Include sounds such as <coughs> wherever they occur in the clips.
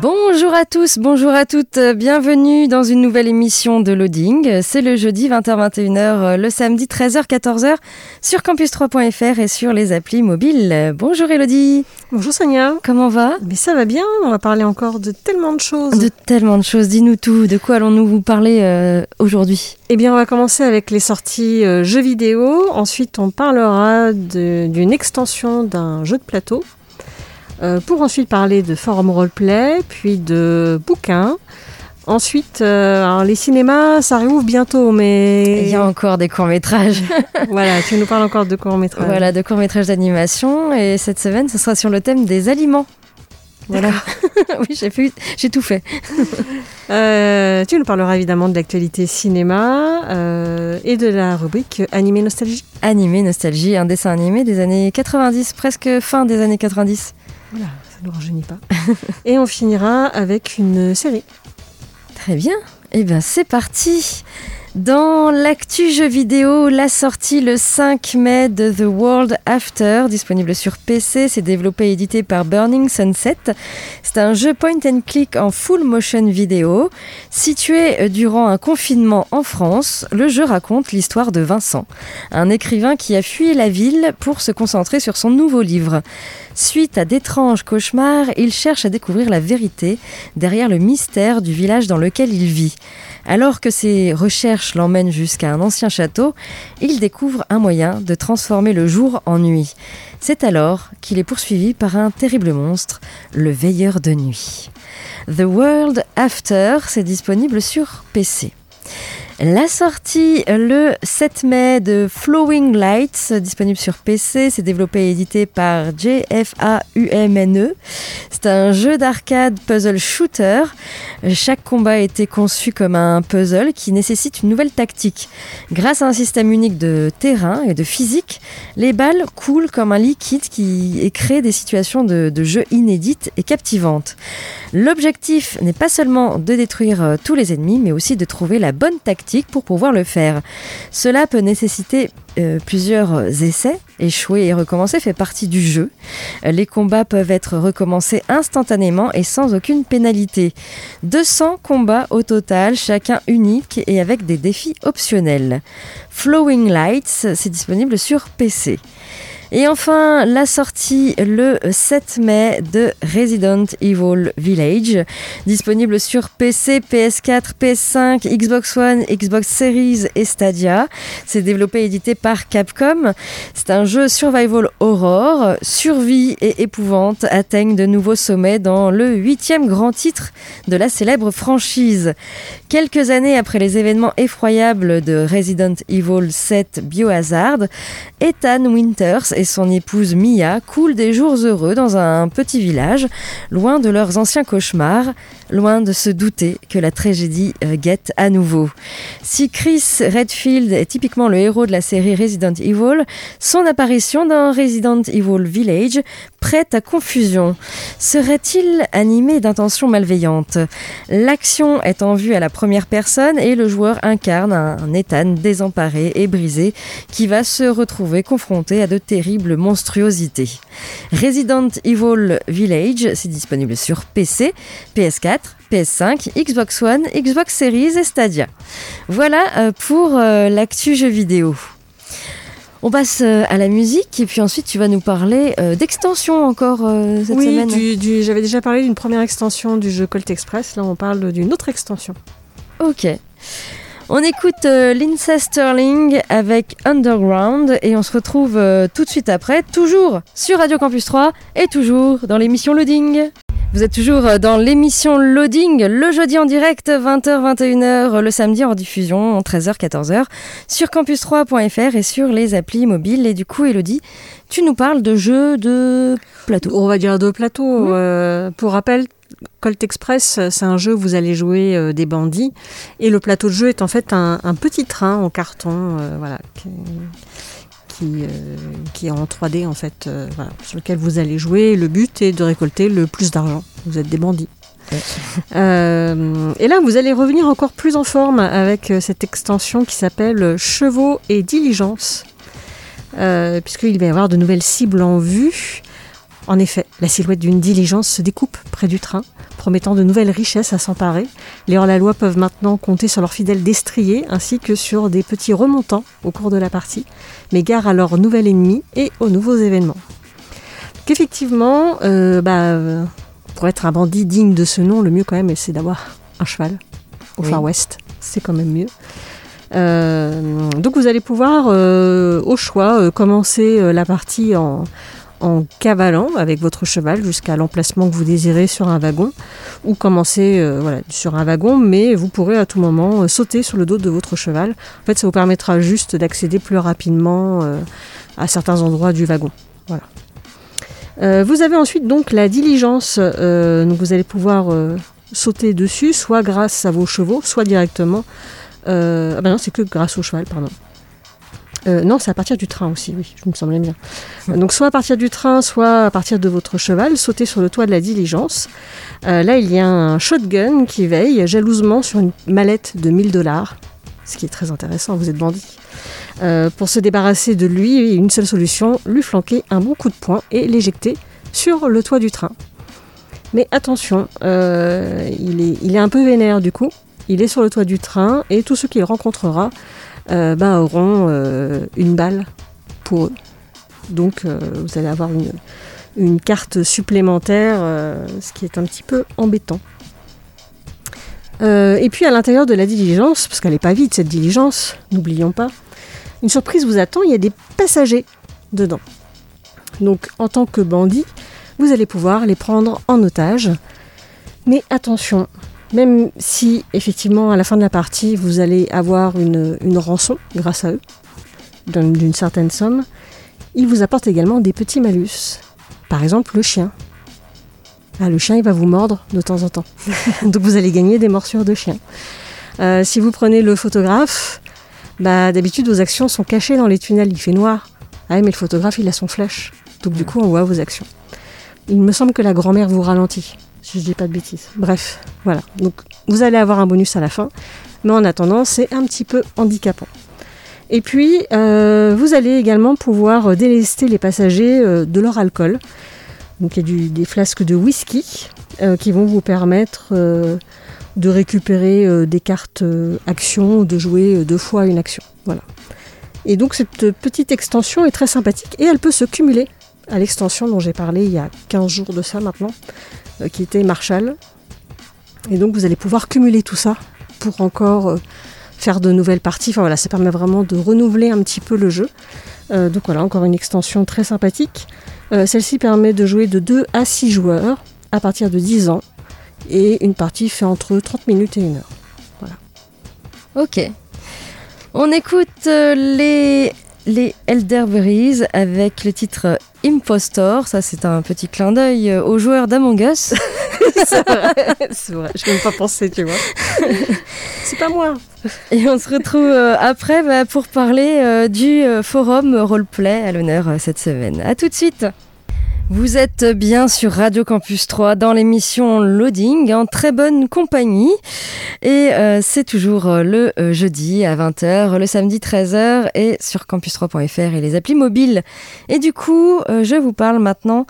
Bonjour à tous, bonjour à toutes, bienvenue dans une nouvelle émission de Loading. C'est le jeudi 20h-21h, le samedi 13h-14h sur campus3.fr et sur les applis mobiles. Bonjour Elodie, Bonjour Sonia. comment va? Mais ça va bien, on va parler encore de tellement de choses. De tellement de choses, dis-nous tout, de quoi allons-nous vous parler euh, aujourd'hui? Eh bien, on va commencer avec les sorties euh, jeux vidéo. Ensuite, on parlera d'une extension d'un jeu de plateau. Euh, pour ensuite parler de forum roleplay, puis de bouquins. Ensuite, euh, alors les cinémas, ça réouvre bientôt, mais Il y a encore des courts-métrages, <laughs> voilà, tu nous parles encore de court métrage. voilà, de courts-métrages d'animation et cette semaine ce sera sur le thème des aliments. Voilà, <laughs> oui j'ai fait- j'ai tout fait. <laughs> Euh, tu nous parleras évidemment de l'actualité cinéma euh, et de la rubrique animé nostalgie. Animé, nostalgie, un dessin animé des années 90, presque fin des années 90. Voilà, ça ne nous rajeunit pas. Et on finira avec une série. Très bien. Eh bien, c'est parti. Dans l'actu jeu vidéo, la sortie le 5 mai de The World After, disponible sur PC, c'est développé et édité par Burning Sunset. C'est un jeu point and click en full motion vidéo. Situé euh, durant un confinement en France, le jeu raconte l'histoire de Vincent, un écrivain qui a fui la ville pour se concentrer sur son nouveau livre. Suite à d'étranges cauchemars, il cherche à découvrir la vérité derrière le mystère du village dans lequel il vit. Alors que ses recherches l'emmènent jusqu'à un ancien château, il découvre un moyen de transformer le jour en nuit. C'est alors qu'il est poursuivi par un terrible monstre, le veilleur de nuit. The World After, c'est disponible sur PC. La sortie le 7 mai de Flowing Lights, disponible sur PC, c'est développé et édité par JFAUMNE. C'est un jeu d'arcade puzzle shooter. Chaque combat a été conçu comme un puzzle qui nécessite une nouvelle tactique. Grâce à un système unique de terrain et de physique, les balles coulent comme un liquide qui crée des situations de, de jeu inédites et captivantes. L'objectif n'est pas seulement de détruire euh, tous les ennemis, mais aussi de trouver la bonne tactique pour pouvoir le faire. Cela peut nécessiter euh, plusieurs essais. Échouer et recommencer fait partie du jeu. Euh, Les combats peuvent être recommencés instantanément et sans aucune pénalité. 200 combats au total, chacun unique et avec des défis optionnels. Flowing Lights, c'est disponible sur PC. Et enfin, la sortie le 7 mai de Resident Evil Village, disponible sur PC, PS4, PS5, Xbox One, Xbox Series et Stadia. C'est développé et édité par Capcom. C'est un jeu survival horror. Survie et épouvante atteignent de nouveaux sommets dans le huitième grand titre de la célèbre franchise. Quelques années après les événements effroyables de Resident Evil 7 Biohazard, Ethan Winters et son épouse Mia coulent des jours heureux dans un petit village, loin de leurs anciens cauchemars, loin de se douter que la tragédie euh, guette à nouveau. Si Chris Redfield est typiquement le héros de la série Resident Evil, son apparition dans Resident Evil Village prête à confusion. Serait-il animé d'intentions malveillantes? L'action est en vue à la première personne et le joueur incarne un Ethan désemparé et brisé qui va se retrouver confronté à de terribles monstruosités. Resident Evil Village, c'est disponible sur PC, PS4, PS5, Xbox One, Xbox Series et Stadia. Voilà euh, pour euh, l'actu jeu vidéo. On passe euh, à la musique et puis ensuite tu vas nous parler d'extension encore cette oui, semaine. du- j'avais déjà parlé d'une première extension du jeu Colt Express. Là, on parle d'une autre extension. Ok. On écoute euh, Lindsay Sterling avec Underground et on se retrouve euh, tout de suite après, toujours sur Radio Campus 3 et toujours dans l'émission Loading. Vous êtes toujours dans l'émission Loading, le jeudi en direct, 20h-21h, le samedi en diffusion, 13h-14h, sur campus3.fr et sur les applis mobiles. Et du coup, Elodie, tu nous parles de jeux de plateau. On va dire de plateau. Euh, pour rappel, Colt Express, c'est un jeu où vous allez jouer euh, des bandits. Et le plateau de jeu est en fait un, un petit train en carton, euh, voilà, qui, qui, euh, qui est en 3D en fait, euh, voilà, sur lequel vous allez jouer. Le but est de récolter le plus d'argent. Vous êtes des bandits. <laughs> Euh, et là, vous allez revenir encore plus en forme avec cette extension qui s'appelle Chevaux et Diligence, euh, puisqu'il va y avoir de nouvelles cibles en vue. En effet, la silhouette d'une diligence se découpe près du train, promettant de nouvelles richesses à s'emparer. Les hors-la-loi peuvent maintenant compter sur leurs fidèles destriers ainsi que sur des petits remontants au cours de la partie, mais gare à leur nouvel ennemi et aux nouveaux événements. Donc effectivement, euh, bah, euh, pour être un bandit digne de ce nom, le mieux quand même, c'est d'avoir un cheval au Oui. Far West. C'est quand même mieux. Euh, donc vous allez pouvoir, euh, au choix, euh, commencer la partie en, en cavalant avec votre cheval jusqu'à l'emplacement que vous désirez sur un wagon, ou commencer euh, sur un wagon, mais vous pourrez à tout moment euh, sauter sur le dos de votre cheval. En fait, ça vous permettra juste d'accéder plus rapidement euh, à certains endroits du wagon. Voilà. Vous avez ensuite donc la diligence, donc vous allez pouvoir sauter dessus, soit grâce à vos chevaux, soit directement. Ah ben non, c'est que grâce au cheval, pardon. Euh, non, c'est à partir du train aussi, oui, je me semblais bien. Euh, Donc soit à partir du train, soit à partir de votre cheval, sauter sur le toit de la diligence. Euh, là, il y a un shotgun qui veille jalousement sur une mallette de 1000 dollars, ce qui est très intéressant, vous êtes bandit. Pour se débarrasser de lui, une seule solution, lui flanquer un bon coup de poing et l'éjecter sur le toit du train. Mais attention, il est un peu vénère du coup. Il est sur le toit du train et tous ceux qu'il rencontrera euh, ben, auront euh, une balle pour eux. Donc euh, vous allez avoir une, une carte supplémentaire, ce qui est un petit peu embêtant. Et puis à l'intérieur de la diligence, parce qu'elle n'est pas vide cette diligence, n'oublions pas, une surprise vous attend, il y a des passagers dedans. Donc en tant que bandit, vous allez pouvoir les prendre en otage. Mais attention, même si effectivement à la fin de la partie vous allez avoir une, une rançon grâce à eux, d'une certaine somme, ils vous apportent également des petits malus. Par exemple le chien. Ah, le chien il va vous mordre de temps en temps. <laughs> Donc vous allez gagner des morsures de chien. Euh, si vous prenez le photographe, bah, d'habitude vos actions sont cachées dans les tunnels, il fait noir. Ah mais le photographe il a son flash. Donc du coup on voit vos actions. Il me semble que la grand-mère vous ralentit, si je dis pas de bêtises. Bref, voilà. Donc vous allez avoir un bonus à la fin, mais en attendant c'est un petit peu handicapant. Et puis euh, vous allez également pouvoir délester les passagers euh, de leur alcool. Donc il y a des flasques de whisky euh, qui vont vous permettre de récupérer des cartes actions, de jouer deux fois une action. Voilà. Et donc cette petite extension est très sympathique et elle peut se cumuler à l'extension dont j'ai parlé il y a 15 jours de ça maintenant, euh, qui était Marshall. Et donc vous allez pouvoir cumuler tout ça pour encore euh, faire de nouvelles parties. Enfin voilà, ça permet vraiment de renouveler un petit peu le jeu. Euh, donc voilà, encore une extension très sympathique. Celle-ci permet de jouer de 2 à 6 joueurs à partir de 10 ans. Et une partie fait entre 30 minutes et 1 heure. Ok. On écoute les, les Elderberries avec le titre Impostor. Ça, c'est un petit clin d'œil euh, aux joueurs d'Among Us. <laughs> C'est vrai, vrai. Je n'ai même pas pensé, tu vois. c'est pas moi. Et on se retrouve euh, après bah, pour parler euh, du forum roleplay à l'honneur cette semaine. A tout de suite vous êtes bien sur Radio Campus 3 dans l'émission Loading en très bonne compagnie et euh, c'est toujours euh, le euh, jeudi à 20h, le samedi 13h et sur campus3.fr et les applis mobiles. Et du coup, je vous parle maintenant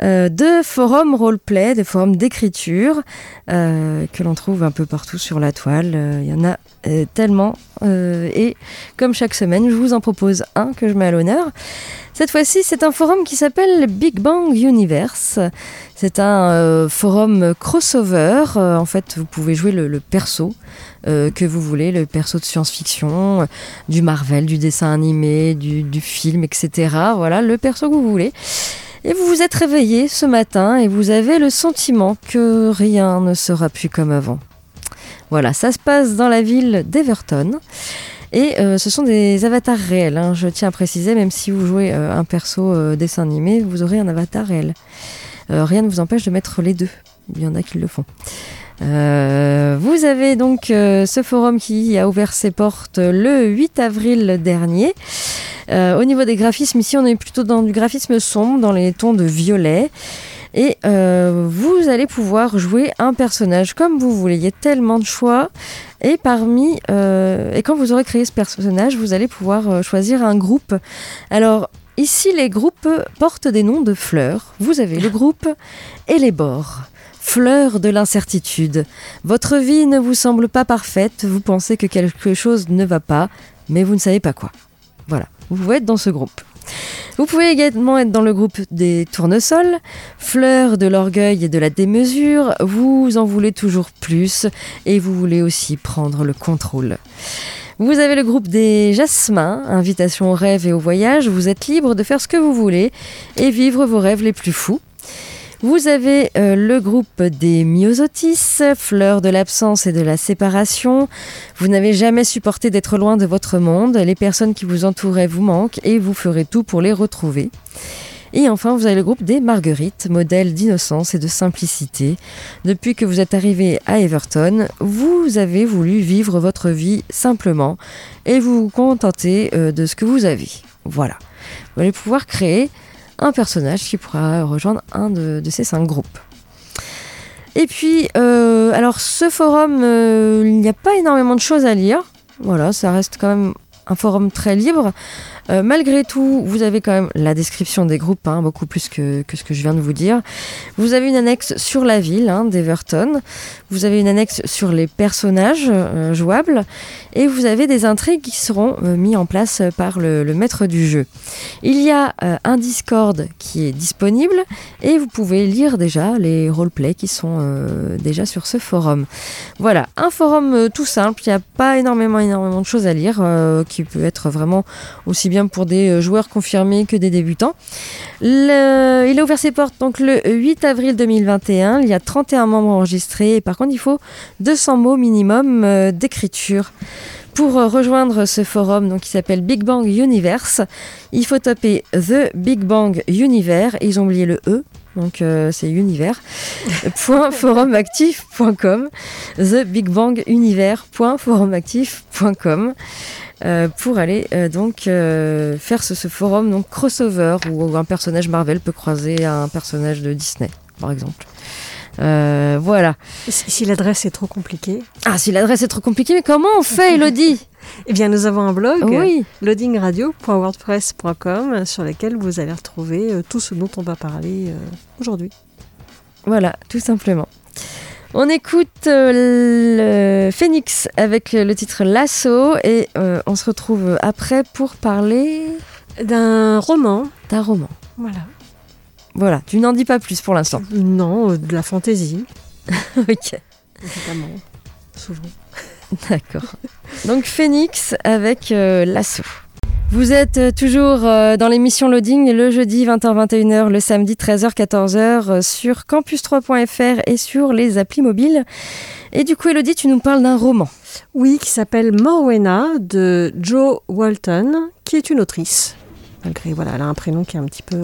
de forums roleplay, de forums d'écriture que l'on trouve un peu partout sur la toile. Il y en a tellement et comme chaque semaine, je vous en propose un que je mets à l'honneur. Cette fois-ci, c'est un forum qui s'appelle Big Bang Universe. C'est un euh, forum crossover. Euh, en fait, vous pouvez jouer le, perso euh, que vous voulez, le perso de science-fiction, du Marvel, du dessin animé, du, du film, etc. Voilà, le perso que vous voulez. Et vous vous êtes réveillé ce matin et vous avez le sentiment que rien ne sera plus comme avant. Voilà, ça se passe dans la ville d'Everton. Et euh, ce sont des avatars réels, hein, je tiens à préciser, même si vous jouez euh, un perso euh, dessin animé, vous aurez un avatar réel. Rien ne vous empêche de mettre les deux. Il y en a qui le font. Vous avez donc ce forum qui a ouvert ses portes le 8 avril dernier. Au niveau des graphismes, ici on est plutôt dans du graphisme sombre, dans les tons de violet. Et vous allez pouvoir jouer un personnage comme vous voulez. Il y a tellement de choix. Et parmi euh, et quand vous aurez créé ce personnage, vous allez pouvoir euh, choisir un groupe. Alors ici, les groupes portent des noms de fleurs. Vous avez le groupe et les bords. Fleurs de l'incertitude. Votre vie ne vous semble pas parfaite. Vous pensez que quelque chose ne va pas, mais vous ne savez pas quoi. Voilà. Vous pouvez être dans ce groupe. Vous pouvez également être dans le groupe des tournesols, fleurs de l'orgueil et de la démesure, vous en voulez toujours plus et vous voulez aussi prendre le contrôle. Vous avez le groupe des jasmins, invitation au rêve et au voyage, vous êtes libre de faire ce que vous voulez et vivre vos rêves les plus fous. Vous avez euh, le groupe des myosotis, fleurs de l'absence et de la séparation. Vous n'avez jamais supporté d'être loin de votre monde. Les personnes qui vous entouraient vous manquent et vous ferez tout pour les retrouver. Et enfin, vous avez le groupe des marguerites, modèle d'innocence et de simplicité. Depuis que vous êtes arrivé à Everton, vous avez voulu vivre votre vie simplement et vous vous contenter euh, de ce que vous avez. Voilà. Vous allez pouvoir créer personnage qui pourra rejoindre un de, de ces cinq groupes. Et puis, euh, alors ce forum, euh, il n'y a pas énormément de choses à lire. Voilà, ça reste quand même un forum très libre. Euh, malgré tout, vous avez quand même la description des groupes, hein, beaucoup plus que, ce que je viens de vous dire. Vous avez une annexe sur la ville hein, d'Everton. Vous avez une annexe sur les personnages euh, jouables. Et vous avez des intrigues qui seront euh, mis en place par le, maître du jeu. Il y a un Discord qui est disponible et vous pouvez lire déjà les roleplays qui sont déjà sur ce forum. Voilà, un forum tout simple. Il n'y a pas énormément, énormément de choses à lire qui peut être vraiment aussi bien pour des joueurs confirmés que des débutants. Le, il a ouvert ses portes donc le 8 avril 2021. Il y a 31 membres enregistrés. Et par contre, il faut 200 mots minimum euh, d'écriture. Pour euh, rejoindre ce forum donc, qui s'appelle Big Bang Universe, il faut taper The Big Bang Universe. Ils ont oublié le E, donc euh, c'est univers. <laughs> .forumactif.com Euh, pour aller euh, donc euh, faire ce, ce, forum donc crossover où un personnage Marvel peut croiser un personnage de Disney par exemple. Voilà. Si, si l'adresse est trop compliquée. Ah, si l'adresse est trop compliquée, mais comment on fait, Elodie? <laughs> Eh bien, nous avons un blog, oui. loadingradio.wordpress.com, sur lequel vous allez retrouver tout ce dont on va parler aujourd'hui. Voilà, tout simplement. On écoute euh, le Phoenix avec le titre Lasso et euh, on se retrouve après pour parler d'un roman. D'un roman. Voilà. Voilà, tu n'en dis pas plus pour l'instant. Non, euh, de la fantaisie. <laughs> ok. Évidemment, souvent. D'accord. Donc Phoenix avec euh, Lasso. Vous êtes euh, toujours euh, dans l'émission Loading le jeudi 20h-21h, le samedi 13h-14h euh, sur campus3.fr et sur les applis mobiles. Et du coup, Elodie, tu nous parles d'un roman. Oui, qui s'appelle Morwena de Jo Walton, qui est une autrice. Malgré, voilà, elle a un prénom qui est un petit peu.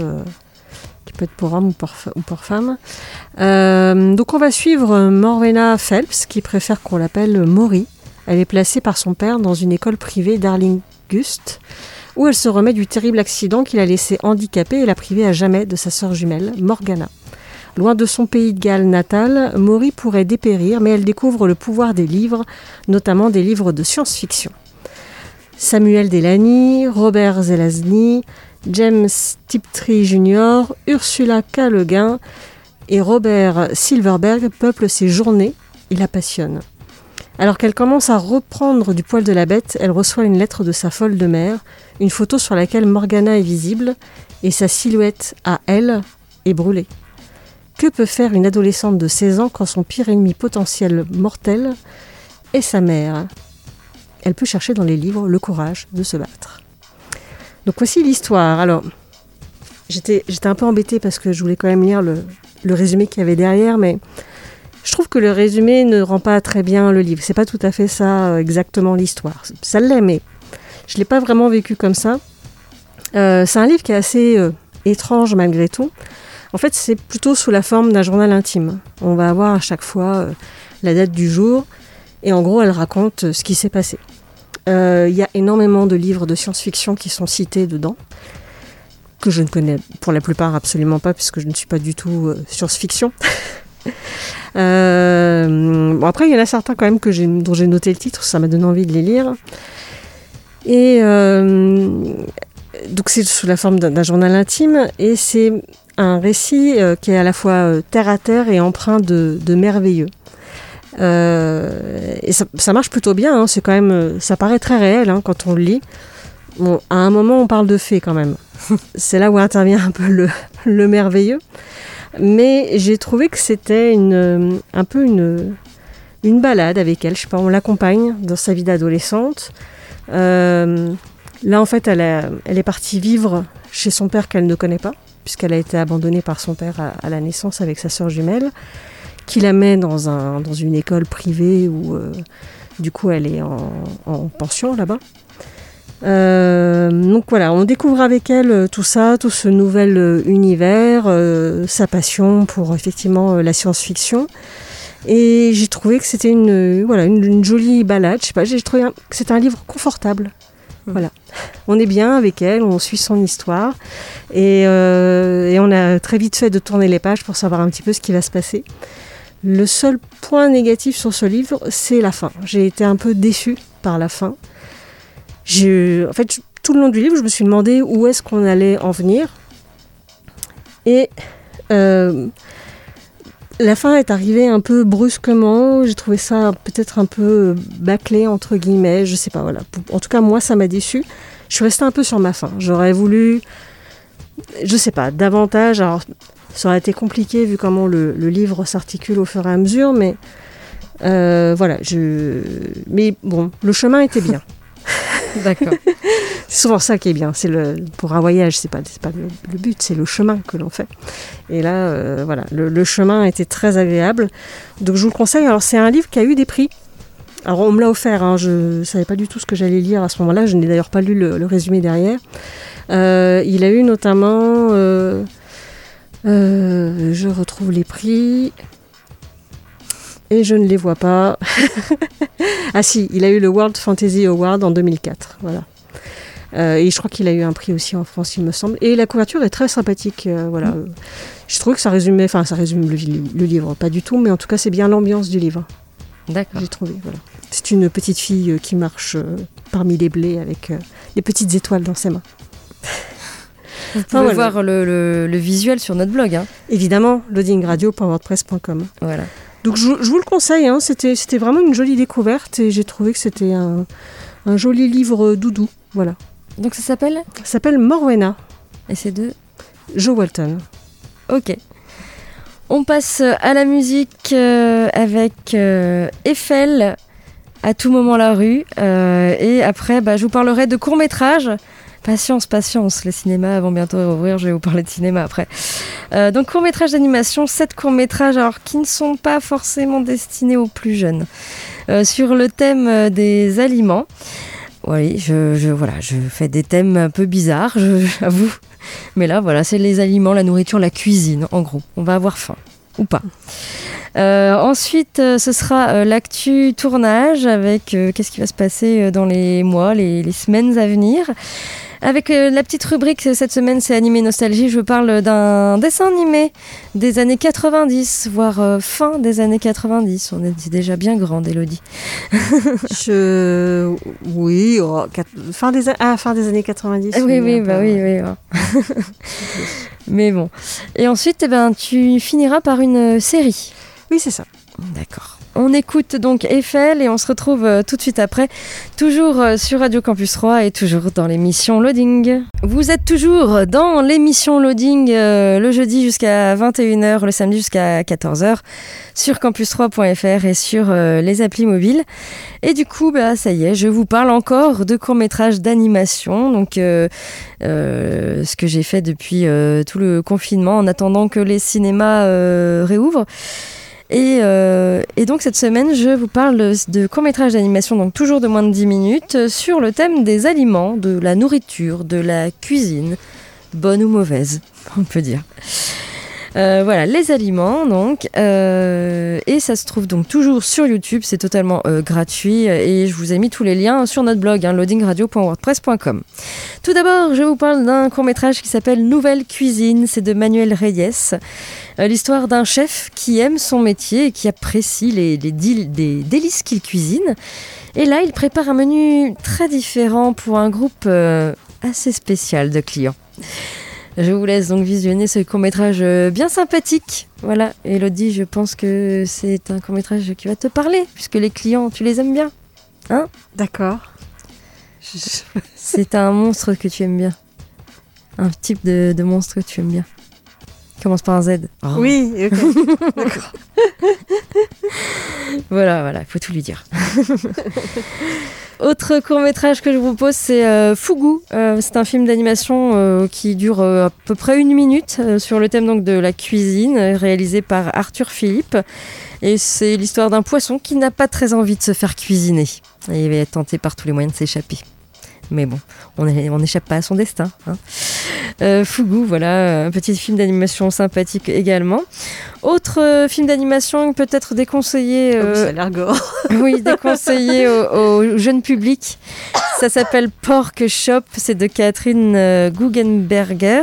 Qui peut être pour homme ou pour, ou pour femme. Donc, on va suivre Morwena Phelps, qui préfère qu'on l'appelle Maury. Elle est placée par son père dans une école privée d'Arlingus où elle se remet du terrible accident qui l'a laissée handicapée et l'a privée à jamais de sa sœur jumelle, Morgana. Loin de son pays de Galles natal, Maury pourrait dépérir, mais elle découvre le pouvoir des livres, notamment des livres de science-fiction. Samuel Delany, Robert Zelazny, James Tiptree Jr., Ursula K. Le et Robert Silverberg peuplent ses journées. Il la passionne. Alors qu'elle commence à reprendre du poil de la bête, elle reçoit une lettre de sa folle de mère, une photo sur laquelle Morgana est visible et sa silhouette à elle est brûlée. Que peut faire une adolescente de 16 ans quand son pire ennemi potentiel mortel est sa mère? Elle peut chercher dans les livres le courage de se battre. Donc voici l'histoire. Alors, j'étais un peu embêtée parce que je voulais quand même lire le résumé qu'il y avait derrière, mais je trouve que le résumé ne rend pas très bien le livre. C'est pas tout à fait ça euh, exactement l'histoire. Ça l'est, mais je l'ai pas vraiment vécu comme ça. Euh, c'est un livre qui est assez euh, étrange malgré tout. En fait, c'est plutôt sous la forme d'un journal intime. On va avoir à chaque fois la date du jour et en gros, elle raconte ce qui s'est passé. Il y a énormément de livres de science-fiction qui sont cités dedans, que je ne connais pour la plupart absolument pas, puisque je ne suis pas du tout science-fiction. <laughs> Euh, bon, après, il y en a certains quand même que dont j'ai noté le titre, ça m'a donné envie de les lire. Et euh, donc, c'est sous la forme d'un journal intime, et c'est un récit euh, qui est à la fois terre à terre et empreint de, merveilleux. Et ça, marche plutôt bien, hein, c'est quand même, ça paraît très réel hein, quand on le lit. À un moment, on parle de faits quand même. <laughs> c'est là où intervient un peu le, le merveilleux. Mais j'ai trouvé que c'était une, euh, un peu une, balade avec elle. Je sais pas, on l'accompagne dans sa vie d'adolescente. Euh, là, en fait, elle, est partie vivre chez son père qu'elle ne connaît pas, puisqu'elle a été abandonnée par son père à, la naissance avec sa sœur jumelle, qui la met dans, un, dans une école privée où, euh, du coup, elle est en pension là-bas. Euh, donc voilà, on découvre avec elle euh, tout ça, tout ce nouvel euh, univers, euh, sa passion pour effectivement la science-fiction. Et j'ai trouvé que c'était une, voilà, une, une jolie balade. Je sais pas, j'ai trouvé un- que c'était un livre confortable. Voilà, on est bien avec elle, on suit son histoire et, euh, et on a très vite fait de tourner les pages pour savoir un petit peu ce qui va se passer. Le seul point négatif sur ce livre, c'est la fin. J'ai été un peu déçue par la fin. En fait, tout le long du livre, je me suis demandé où est-ce qu'on allait en venir. Et euh, la fin est arrivée un peu brusquement. J'ai trouvé ça peut-être un peu bâclé, entre guillemets. Je sais pas, voilà. En tout cas, moi, ça m'a déçu. Je suis restée un peu sur ma fin. J'aurais voulu, je sais pas, davantage. Alors, ça aurait été compliqué vu comment le, le livre s'articule au fur et à mesure, mais euh, voilà. Je... Mais bon, le chemin était bien. <laughs> D'accord. C'est souvent ça qui est bien. C'est pour un voyage, c'est pas pas le, but, c'est le chemin que l'on fait. Et là, euh, voilà, le, le chemin était très agréable. Donc je vous le conseille. Alors c'est un livre qui a eu des prix. Alors on me l'a offert. Hein, je savais pas du tout ce que j'allais lire à ce moment-là. Je n'ai d'ailleurs pas lu le, résumé derrière. Euh, il a eu notamment. euh, je retrouve les prix. Et je ne les vois pas. <laughs> ah si, il a eu le World Fantasy Award en 2004. Voilà. Euh, et je crois qu'il a eu un prix aussi en France, il me semble. Et la couverture est très sympathique. euh, voilà. Je trouve que ça résumait, enfin ça résume le, livre, pas du tout, mais en tout cas c'est bien l'ambiance du livre. D'accord. J'ai trouvé. Voilà. C'est une petite fille euh, qui marche parmi les blés avec des petites étoiles dans ses mains. <laughs> Vous Enfin, pouvez voilà. voir le, le- le visuel sur notre blog. hein. Évidemment, loadingradio.wordpress.com. Voilà. Donc je, je vous le conseille, hein, c'était, c'était vraiment une jolie découverte et j'ai trouvé que c'était un, un joli livre doudou. Voilà. Donc ça s'appelle Ça s'appelle Morwena, Et c'est de Joe Walton. Ok. On passe à la musique euh, avec euh, Eiffel, à tout moment la rue. euh, et après, bah, je vous parlerai de courts-métrages. Patience, patience, les cinémas vont bientôt rouvrir, je vais vous parler de cinéma après. Euh, donc courts-métrages d'animation, sept courts-métrages alors qui ne sont pas forcément destinés aux plus jeunes. Euh, sur le thème euh, des aliments. Oui, je, voilà, je fais des thèmes un peu bizarres, j'avoue. Mais là, voilà, c'est les aliments, la nourriture, la cuisine, en gros. On va avoir faim, ou pas. Ensuite, ce sera l'actu tournage avec qu'est-ce qui va se passer dans les mois, les semaines à venir. Avec euh, la petite rubrique euh, cette semaine, c'est Animé Nostalgie. Je parle d'un dessin animé des années 90, voire euh, fin des années 90. On est déjà bien grande, Elodie. <laughs> Je... Oui, oh, fin, des... a- ah, fin des années 90. Ah oui, oui, bah oui, ouais. oui. ouais. <laughs> Mais bon. Et ensuite, eh ben, tu finiras par une série. Oui, c'est ça. D'accord. On écoute donc Eiffel et on se retrouve euh, tout de suite après, toujours euh, sur Radio Campus 3 et toujours dans l'émission Loading. Vous êtes toujours dans l'émission Loading euh, le jeudi jusqu'à 21h, le samedi jusqu'à 14h sur campus3.fr et sur les applis mobiles. Et du coup, bah, ça y est, je vous parle encore de courts-métrages d'animation. Donc, ce que j'ai fait depuis tout le confinement en attendant que les cinémas réouvrent. Et, euh, et donc cette semaine, je vous parle de courts-métrages d'animation, donc toujours de moins de 10 minutes, sur le thème des aliments, de la nourriture, de la cuisine, bonne ou mauvaise, <laughs> on peut dire. Euh, voilà, les aliments, donc. euh, et ça se trouve donc toujours sur YouTube, c'est totalement gratuit. Et je vous ai mis tous les liens sur notre blog, hein, loadingradio.wordpress.com. Tout d'abord, je vous parle d'un court-métrage qui s'appelle Nouvelle Cuisine, c'est de Manuel Reyes. Euh, L'histoire d'un chef qui aime son métier et qui apprécie les, délices qu'il cuisine. Et là, il prépare un menu très différent pour un groupe euh, assez spécial de clients. Je vous laisse donc visionner ce court-métrage euh, bien sympathique. Voilà, Elodie, je pense que c'est un court-métrage qui va te parler, puisque les clients, tu les aimes bien. D'accord. C'est un monstre que tu aimes bien. Un type de, de monstre que tu aimes bien. Commence par un Z. Oh. Oui, ok. <laughs> D'accord. <laughs> Voilà, voilà, il faut tout lui dire. <laughs> Autre court métrage que je vous propose, c'est euh, Fugu. Euh, c'est un film d'animation euh, qui dure euh, à peu près une minute euh, sur le thème donc de la cuisine, réalisé par Arthur Philippe. Et c'est l'histoire d'un poisson qui n'a pas très envie de se faire cuisiner. Et il va être tenté par tous les moyens de s'échapper. Mais bon, on n'échappe pas à son destin. hein. Euh, Fugu, voilà, un petit film d'animation sympathique également. Autre euh, film d'animation peut-être déconseillé. Oui, euh, ça gore. <laughs> oui, déconseillé au, au jeune public. Ça s'appelle Pork Shop, c'est de Catherine euh, Guggenberger.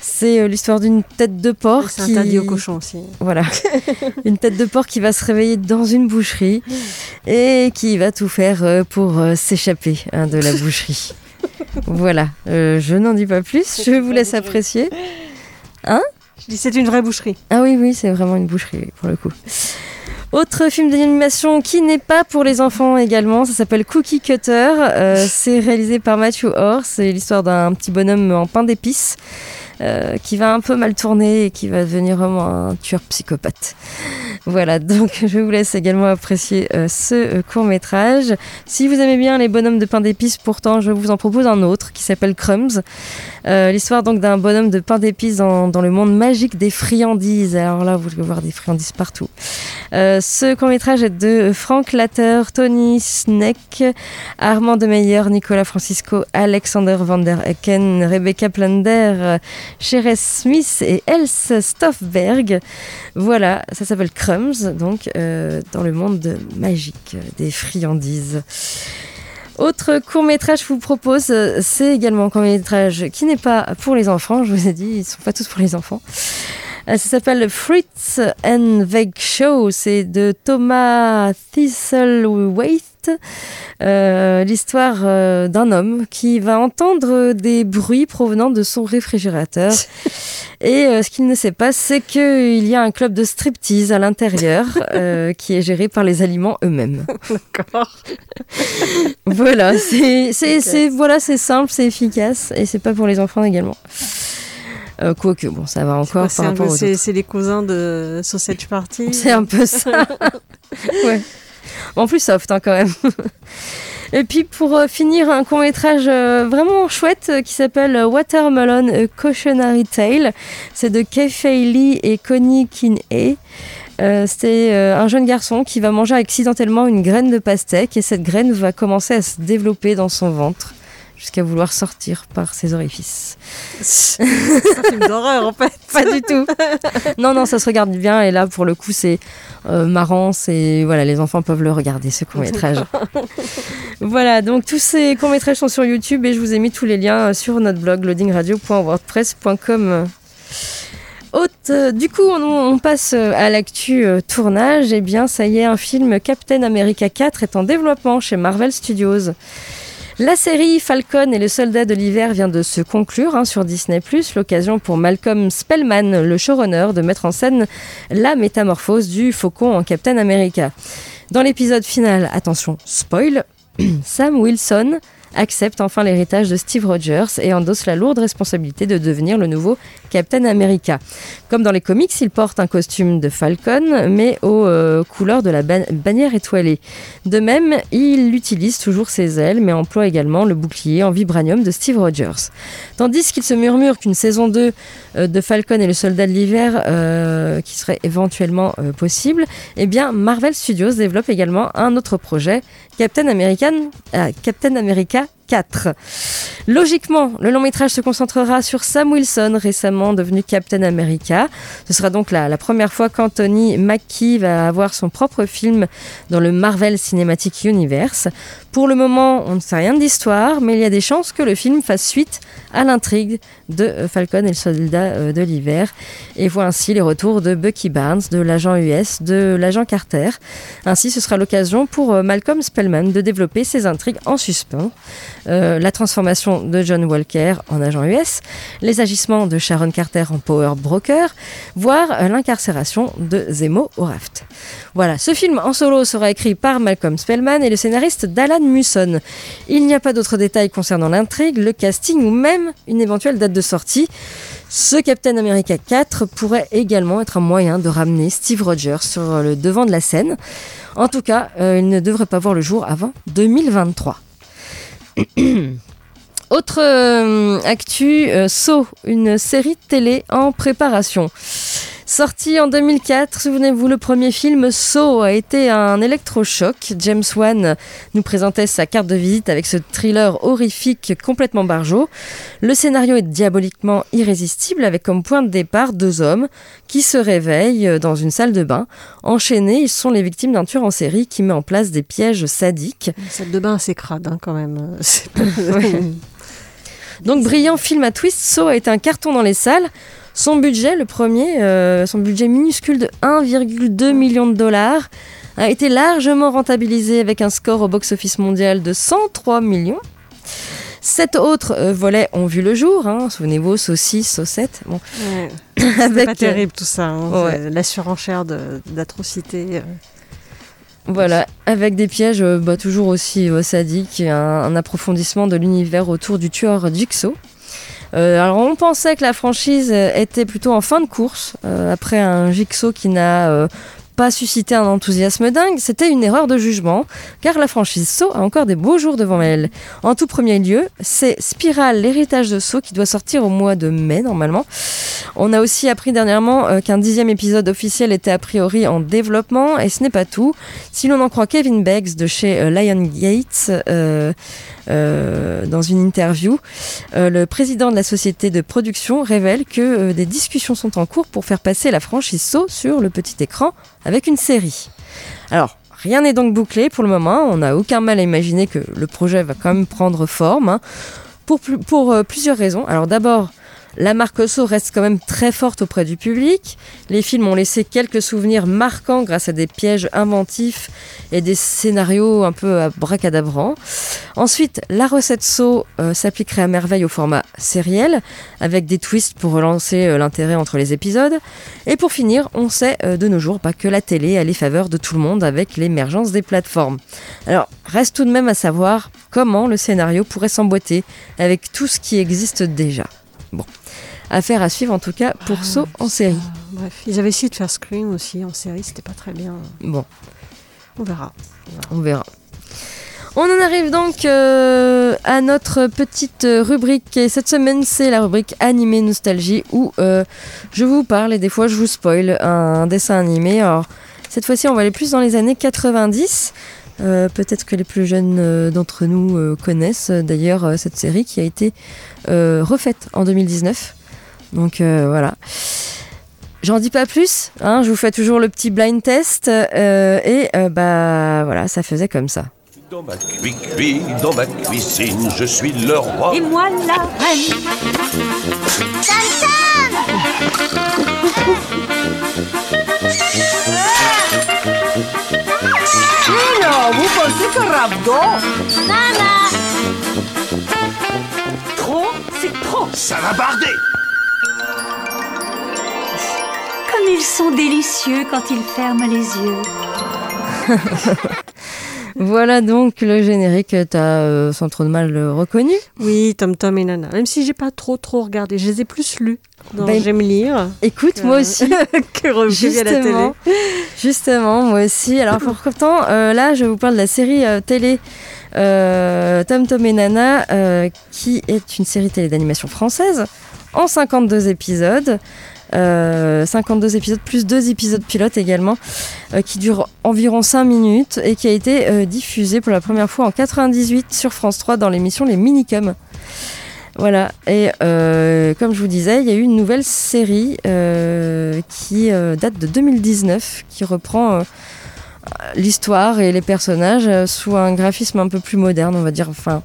C'est euh, l'histoire d'une tête de porc C'est qui... interdit aux cochons aussi. Voilà, <laughs> une tête de porc qui va se réveiller dans une boucherie et qui va tout faire pour s'échapper hein, de la boucherie. Voilà, euh, je n'en dis pas plus, je vous laisse apprécier. Je dis, c'est une vraie boucherie. Ah oui, oui, c'est vraiment une boucherie pour le coup. Autre film d'animation qui n'est pas pour les enfants également, ça s'appelle Cookie Cutter. Euh, c'est réalisé par Matthew Orr. C'est l'histoire d'un petit bonhomme en pain d'épices euh, qui va un peu mal tourner et qui va devenir vraiment un tueur psychopathe. Voilà, donc <laughs> je vous laisse également apprécier euh, ce court métrage. Si vous aimez bien les bonhommes de pain d'épices, pourtant je vous en propose un autre qui s'appelle Crumbs. Euh, L'histoire donc d'un bonhomme de pain d'épices dans, dans le monde magique des friandises. Alors là, vous allez voir des friandises partout. Euh, ce court métrage est de Frank Latter, Tony Sneck, Armand de Meyer, Nicolas Francisco, Alexander Van der Ecken, Rebecca Plander, Sherez Smith et Else Stoffberg. Voilà, ça s'appelle Crumbs, donc euh, dans le monde de- magique euh, des friandises. Autre court métrage que je vous propose, c'est également un court métrage qui n'est pas pour les enfants. Je vous ai dit, ils sont pas tous pour les enfants. Euh, Ça s'appelle Fritz and Veg Show. C'est de Thomas Thistlethwaite. Euh, L'histoire euh, d'un homme qui va entendre des bruits provenant de son réfrigérateur. <laughs> Et euh, ce qu'il ne sait pas, c'est qu'il y a un club de striptease à l'intérieur <laughs> qui est géré par les aliments eux-mêmes. D'accord. C'est voilà, c'est simple, c'est efficace et c'est pas pour les enfants également. Euh, Quoique, bon, ça va encore C'est par un rapport peu- aux c'est autres. c'est les cousins de Sausage <laughs> Party. C'est un peu ça. <laughs> ouais. En plus soft hein, quand même. Et puis pour euh, finir, un court métrage vraiment chouette euh, qui s'appelle Watermelon A Cautionary Tale. C'est de Kei Lee et Connie Kinhey. Euh, c'est euh, un jeune garçon qui va manger accidentellement une graine de pastèque et cette graine va commencer à se développer dans son ventre jusqu'à vouloir sortir par ses orifices. C'est un film d'horreur en fait. <laughs> Pas du tout. non, non, ça se regarde bien et là pour le coup c'est euh, marrant, c'est voilà, les enfants peuvent le regarder ce court métrage. <laughs> voilà, donc tous ces courts métrages sont sur YouTube et je vous ai mis tous les liens euh, sur notre blog loadingradio.wordpress.com. Haute, euh, du coup, on, on passe à l'actu euh, tournage. Eh bien, ça y est, un film Captain America 4 est en développement chez Marvel Studios. La série Falcon et le soldat de l'hiver vient de se conclure hein, sur Disney+, l'occasion pour Malcolm Spellman, le showrunner, de mettre en scène la métamorphose du faucon en Captain America. Dans l'épisode final, attention, spoil, <clears throat> Sam Wilson accepte enfin l'héritage de Steve Rogers et endosse la lourde responsabilité de devenir le nouveau Captain America. Comme dans les comics, il porte un costume de Falcon, mais aux euh, couleurs de la ban- bannière étoilée. De même, il utilise toujours ses ailes, mais emploie également le bouclier en vibranium de Steve Rogers. Tandis qu'il se murmure qu'une saison 2 euh, de Falcon et le soldat de l'hiver, euh, qui serait éventuellement possible, eh bien, Marvel Studios développe également un autre projet, Captain America 4. Logiquement, le long métrage se concentrera sur Sam Wilson, récemment devenu Captain America. Ce sera donc la, la première fois qu'Anthony Mackie va avoir son propre film dans le Marvel Cinematic Universe. Pour le moment, on ne sait rien de l'histoire, mais il y a des chances que le film fasse suite à l'intrigue de euh, Falcon et le soldat euh, de l'hiver et voit ainsi les retours de Bucky Barnes, de l'agent US, de l'agent Carter. Ainsi, ce sera l'occasion pour euh, Malcolm Spellman de développer ses intrigues en suspens. Euh, la transformation de John Walker en agent US, les agissements de Sharon Carter en power broker, voire euh, l'incarcération de Zemo au raft. Voilà, ce film en solo sera écrit par Malcolm Spellman et le scénariste d'Alan Musson. Il n'y a pas d'autres détails concernant l'intrigue, le casting ou même une éventuelle date de sortie. Ce Captain America 4 pourrait également être un moyen de ramener Steve Rogers sur le devant de la scène. En tout cas, euh, il ne devrait pas voir le jour avant 2023. <clears throat> Autre euh, actu, euh, Saw, une série de télé en préparation. Sorti en 2004, souvenez-vous, le premier film Saw a été un électrochoc. James Wan nous présentait sa carte de visite avec ce thriller horrifique complètement barjot. Le scénario est diaboliquement irrésistible avec comme point de départ deux hommes qui se réveillent dans une salle de bain. Enchaînés, ils sont les victimes d'un tueur en série qui met en place des pièges sadiques. Une salle de bain assez crade hein, quand même. <laughs> <laughs> <laughs> Donc brillant film à twist, Saw a été un carton dans les salles. Son budget, le premier, euh, son budget minuscule de 1,2 million de dollars, a été largement rentabilisé avec un score au box-office mondial de 103 millions. Sept autres euh, volets ont vu le jour, hein. souvenez-vous, Saw 6, Saw 7. Bon. Ouais. <coughs> C'est Avec, pas euh, terrible tout ça. hein. ouais. La surenchère d'atrocités. Voilà, avec des pièges bah, toujours aussi euh, sadiques un, un approfondissement de l'univers autour du tueur Jigsaw. Euh, alors on pensait que la franchise était plutôt en fin de course, euh, après un Jigsaw qui n'a euh, pas suscité un enthousiasme dingue, c'était une erreur de jugement, car la franchise Saw a encore des beaux jours devant elle. En tout premier lieu, c'est Spiral, l'héritage de Saw, qui doit sortir au mois de mai normalement. On a aussi appris dernièrement euh, qu'un dixième épisode officiel était a priori en développement, et ce n'est pas tout. Si l'on en croit Kevin Beggs de chez euh, Lion Gates, euh, dans une interview, le président de la société de production révèle que des discussions sont en cours pour faire passer la franchise Saw sur le petit écran avec une série. Alors, rien n'est donc bouclé pour le moment, on n'a aucun mal à imaginer que le projet va quand même prendre forme, hein, pour, euh, plusieurs raisons. Alors d'abord, la marque Saw reste quand même très forte auprès du public. Les films ont laissé quelques souvenirs marquants grâce à des pièges inventifs et des scénarios un peu abracadabrants. Ensuite, la recette Saw euh, s'appliquerait à merveille au format sériel, avec des twists pour relancer euh, l'intérêt entre les épisodes. Et pour finir, on sait euh, de nos jours pas que la télé a les faveurs de tout le monde avec l'émergence des plateformes. Alors, reste tout de même à savoir comment le scénario pourrait s'emboîter avec tout ce qui existe déjà. Bon, affaire à suivre en tout cas pour Saw en série. Bref, ils avaient essayé de faire Scream aussi en série, c'était pas très bien. Bon, On verra. on verra. On en arrive donc euh, à notre petite rubrique et cette semaine c'est la rubrique animé nostalgie où euh, je vous parle et des fois je vous spoil un dessin animé. Alors cette fois-ci on va aller plus dans les années 90. Euh, Peut-être que les plus jeunes euh, d'entre nous euh, connaissent d'ailleurs euh, cette série qui a été euh, refaite en 2019. Donc euh, voilà. J'en dis pas plus, hein, je vous fais toujours le petit blind test euh, et euh, bah voilà, ça faisait comme ça. Dans ma cuicui, dans ma cuisine, je suis le roi. Et moi la reine. <laughs> Nana. Trop, c'est trop. Ça va barder. Comme ils sont délicieux quand ils ferment les yeux. <laughs> Voilà donc le générique, t'as euh, sans trop de mal euh, reconnu. Oui, Tom Tom et Nana. Même si j'ai pas trop trop regardé, je les ai plus lus Ben, J'aime lire. Écoute, moi aussi. <laughs> que revus à la télé. Justement, justement, moi aussi. Alors pourtant, <coughs> euh, là, je vous parle de la série euh, télé euh, Tom Tom et Nana, euh, qui est une série télé d'animation française en 52 épisodes. Euh, 52 épisodes plus deux épisodes pilotes également euh, qui durent environ 5 minutes et qui a été euh, diffusé pour la première fois en 98 sur France 3 dans l'émission Les Minicums. Voilà, et euh, comme je vous disais, il y a eu une nouvelle série euh, qui euh, date de 2019, qui reprend euh, l'histoire et les personnages euh, sous un graphisme un peu plus moderne, on va dire, enfin,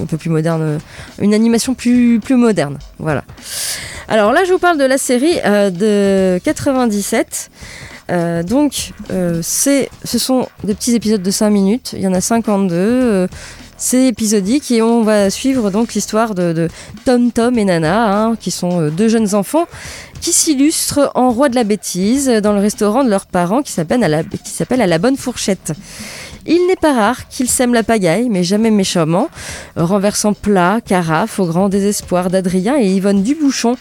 un peu plus moderne, euh, une animation plus, plus moderne. Voilà. Alors là, je vous parle de la série euh, de 97. Euh, donc, euh, ce sont des petits épisodes de 5 minutes. Il y en a 52. euh, c'est épisodique et on va suivre donc l'histoire de, Tom Tom et Nana, hein, qui sont deux jeunes enfants qui s'illustrent en roi de la bêtise dans le restaurant de leurs parents qui s'appelle à la bonne fourchette. Il n'est pas rare qu'ils sèment la pagaille, mais jamais méchamment, renversant plats, carafes au grand désespoir d'Adrien et Yvonne Dubouchon,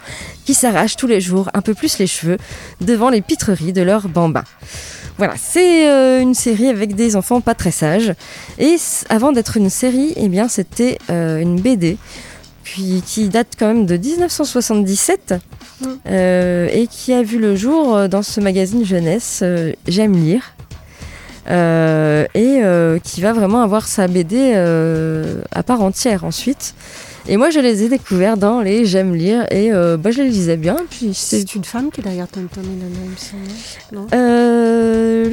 qui s'arrachent tous les jours un peu plus les cheveux devant les pitreries de leurs bambins. Voilà, c'est euh, une série avec des enfants pas très sages. Et avant d'être une série, eh bien, c'était euh, une BD puis, qui date quand même de 1977 euh, et qui a vu le jour dans ce magazine jeunesse J'aime lire. Euh, et euh, qui va vraiment avoir sa BD euh, à part entière ensuite. Et moi, je les ai découverts dans les J'aime lire et euh, bah, je les lisais bien. Puis c'est C'est une femme qui est derrière Tom Tom et Nana, il me semble. Non? Euh,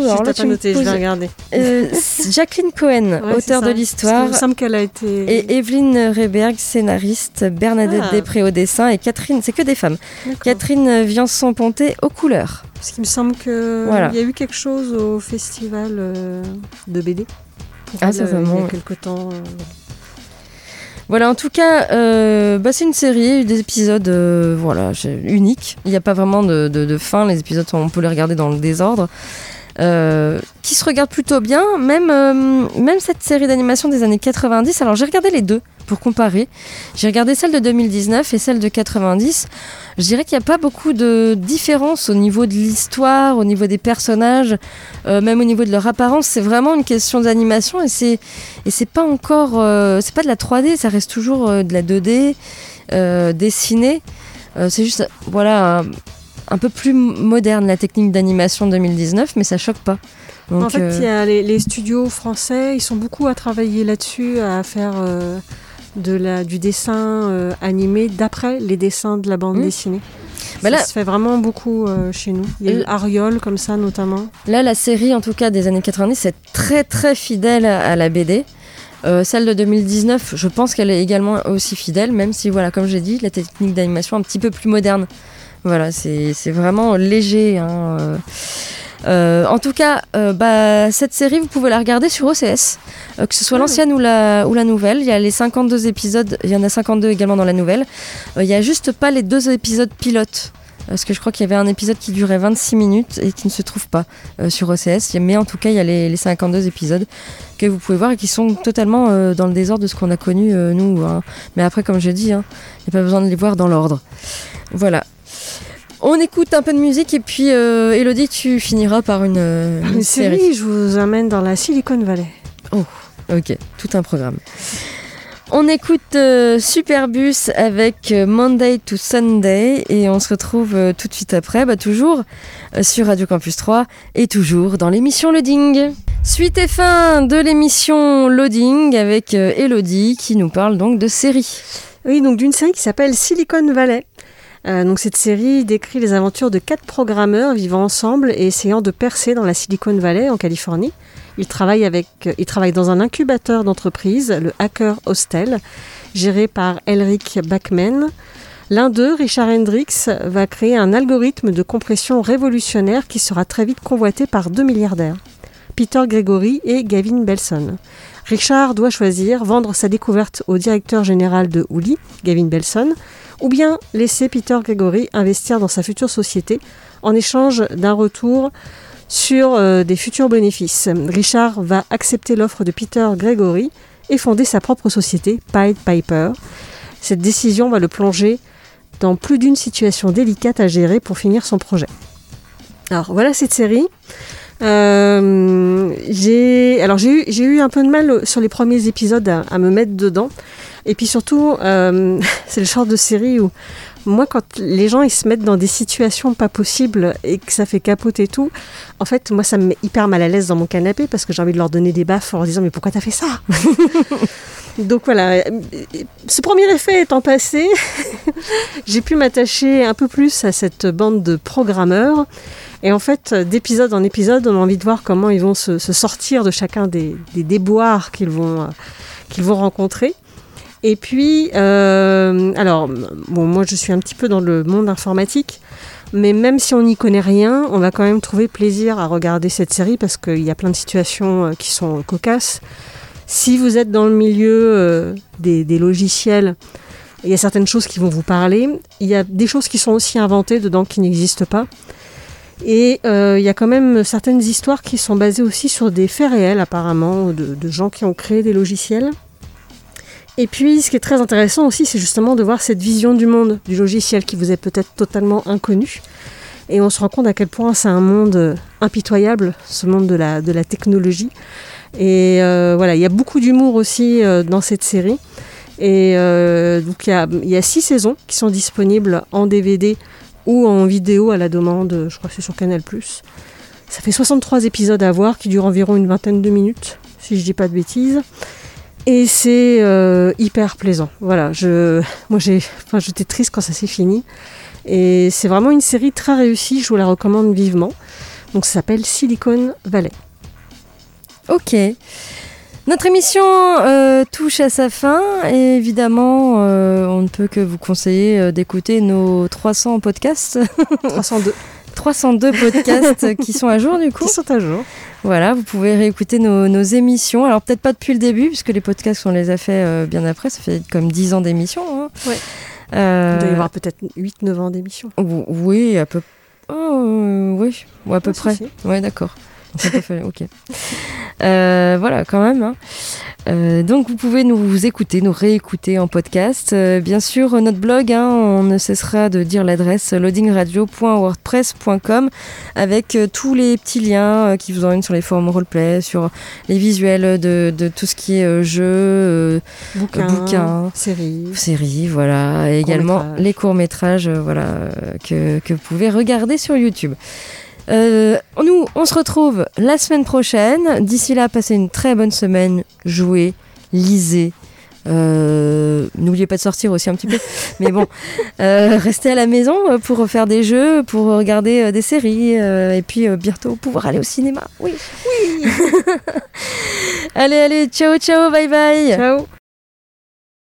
alors Je là, t'ai pas noté, je poses- vais regarder. Euh, c'est <laughs> Jacqueline Cohen, Ouais, c'est auteur ça. de l'histoire, qu'il me semble qu'elle a été. et Evelyne Reberg, scénariste, Bernadette Ah. Després au dessin et Catherine, c'est que des femmes. Catherine Viançon-Ponté aux couleurs. Parce qu'il me semble qu'il Voilà. y a eu quelque chose au festival euh, de BD. Ah, elle, certainement, Il y a ouais. quelque temps. euh, Voilà, en tout cas, euh, bah, c'est une série, des épisodes euh, voilà, uniques. Il n'y a pas vraiment de, fin, les épisodes, on peut les regarder dans le désordre. Euh, qui se regardent plutôt bien, même cette série d'animation des années 90. Alors j'ai regardé les deux pour comparer. J'ai regardé celle de 2019 et celle de 90. Je dirais qu'il n'y a pas beaucoup de différence au niveau de l'histoire, au niveau des personnages, euh, même au niveau de leur apparence. C'est vraiment une question d'animation et c'est et c'est pas encore, euh, c'est pas de la 3D, ça reste toujours euh, de la 2D euh, dessinée. C'est juste, voilà, un, peu plus moderne la technique d'animation 2019, mais ça choque pas. Donc, en fait, il y a les, les studios français, ils sont beaucoup à travailler là-dessus, à faire de la, du dessin euh, animé d'après les dessins de la bande Mm. dessinée. Bah ça là- se fait vraiment beaucoup euh, chez nous. Il y a eu Euh, Ariol comme ça notamment. Là, la série, en tout cas des années 90, c'est très très fidèle à, la BD. Euh, celle de 2019, je pense qu'elle est également aussi fidèle, même si, voilà, comme j'ai dit, la technique d'animation est un petit peu plus moderne. Voilà, c'est c'est vraiment léger. hein, euh. Euh, en tout cas, euh, bah, cette série, vous pouvez la regarder sur OCS, euh, que ce soit Ah. l'ancienne ou la, ou la nouvelle. Il y a les 52 épisodes, il y en a 52 également dans la nouvelle. Il n'y a juste pas les deux épisodes pilotes. Parce que je crois qu'il y avait un épisode qui durait 26 minutes et qui ne se trouve pas sur OCS. Mais en tout cas, il y a les, les 52 épisodes que vous pouvez voir et qui sont totalement dans le désordre de ce qu'on a connu nous. hein. Mais après, comme je dis, hein, il n'y a pas besoin de les voir dans l'ordre. Voilà. On écoute un peu de musique et puis euh, Elodie, tu finiras par une, euh, une Une série. série, je vous amène dans la Silicon Valley. Ok, tout un programme. On écoute euh, Superbus avec Monday to Sunday et on se retrouve euh, tout de suite après, bah, toujours sur Radio Campus 3 et toujours dans l'émission Loading. Suite et fin de l'émission Loading avec Elodie qui nous parle donc de séries. Oui, donc d'une série qui s'appelle Silicon Valley. Euh, donc cette série décrit les aventures de quatre programmeurs vivant ensemble et essayant de percer dans la Silicon Valley en Californie. Ils travaillent, avec, euh, ils travaillent dans un incubateur d'entreprise, le Hacker Hostel, géré par Elric Bachman. L'un d'eux, Richard Hendricks, va créer un algorithme de compression révolutionnaire qui sera très vite convoité par deux milliardaires. Peter Gregory et Gavin Belson. Richard doit choisir vendre sa découverte au directeur général de Hooli, Gavin Belson, ou bien laisser Peter Gregory investir dans sa future société en échange d'un retour sur euh, des futurs bénéfices. Richard va accepter l'offre de Peter Gregory et fonder sa propre société, Pied Piper. Cette décision va le plonger dans plus d'une situation délicate à gérer pour finir son projet. Alors voilà cette série. Euh, j'ai eu, un peu de mal sur les premiers épisodes à me mettre dedans. Et puis surtout, euh, <laughs> c'est le genre de série où moi, quand les gens ils se mettent dans des situations pas possibles et que ça fait capoter tout, en fait, moi, ça me met hyper mal à l'aise dans mon canapé parce que j'ai envie de leur donner des baffes en leur disant mais pourquoi t'as fait ça? <laughs> Donc voilà, ce premier effet étant passé, <laughs> j'ai pu m'attacher un peu plus à cette bande de programmeurs. Et en fait, d'épisode en épisode, on a envie de voir comment ils vont se, se sortir de chacun des, des déboires qu'ils vont, euh, qu'ils vont rencontrer. Et puis, euh, alors, bon, moi je suis un petit peu dans le monde informatique, mais même si on n'y connaît rien, on va quand même trouver plaisir à regarder cette série parce qu'il y a plein de situations euh, qui sont cocasses. Si vous êtes dans le milieu euh, des, logiciels, il y a certaines choses qui vont vous parler. Il y a des choses qui sont aussi inventées dedans qui n'existent pas. Et il y a quand même certaines histoires qui sont basées aussi sur des faits réels apparemment, de, de gens qui ont créé des logiciels. Et puis, ce qui est très intéressant aussi, c'est justement de voir cette vision du monde du logiciel qui vous est peut-être totalement inconnu. Et on se rend compte à quel point c'est un monde euh, impitoyable, ce monde de la, de la technologie. Et euh, voilà, il y a beaucoup d'humour aussi euh, dans cette série. Et euh, donc, il y, a, il y a six saisons qui sont disponibles en DVD ou en vidéo à la demande, je crois que c'est sur Canal+. Ça fait 63 épisodes à voir qui durent environ une vingtaine de minutes, si je dis pas de bêtises. Et c'est euh, hyper plaisant. Voilà, je, moi j'ai, enfin, j'étais triste quand ça s'est fini. Et c'est vraiment une série très réussie, je vous la recommande vivement. Donc ça s'appelle Silicon Valley. Ok. Notre émission euh, touche à sa fin et évidemment, euh, on ne peut que vous conseiller d'écouter nos 300 podcasts. 302. <laughs> 302 podcasts qui sont à jour du coup. Qui sont à jour. Voilà, vous pouvez réécouter nos, nos émissions. Alors peut-être pas depuis le début, puisque les podcasts, on les a fait euh, bien après. Ça fait comme 10 ans d'émission. Hein. Ouais. Euh, Il doit y avoir peut-être 8-9 ans d'émission. ou- Oui, à peu, oh, oui, ou à peu Ah, près. Ouais, d'accord. Ok. Euh, voilà, quand même. hein. Euh, donc, vous pouvez nous écouter, nous réécouter en podcast. Euh, bien sûr, notre blog, hein, on ne cessera de dire l'adresse loadingradio.wordpress.com avec tous les petits liens qui vous emmènent sur les forums roleplay, sur les visuels de, de tout ce qui est jeu, euh, Bouquins, bouquins. séries. séries, voilà, et également les courts métrages, voilà, que, que vous pouvez regarder sur YouTube. Euh, nous, on se retrouve la semaine prochaine. D'ici là, passez une très bonne semaine, jouez, lisez. Euh, N'oubliez pas de sortir aussi un petit peu, <laughs> mais bon, euh, restez à la maison pour faire des jeux, pour regarder des séries, euh, et puis bientôt pouvoir aller au cinéma. Oui, oui. <laughs> allez, allez, ciao, ciao, bye bye. Ciao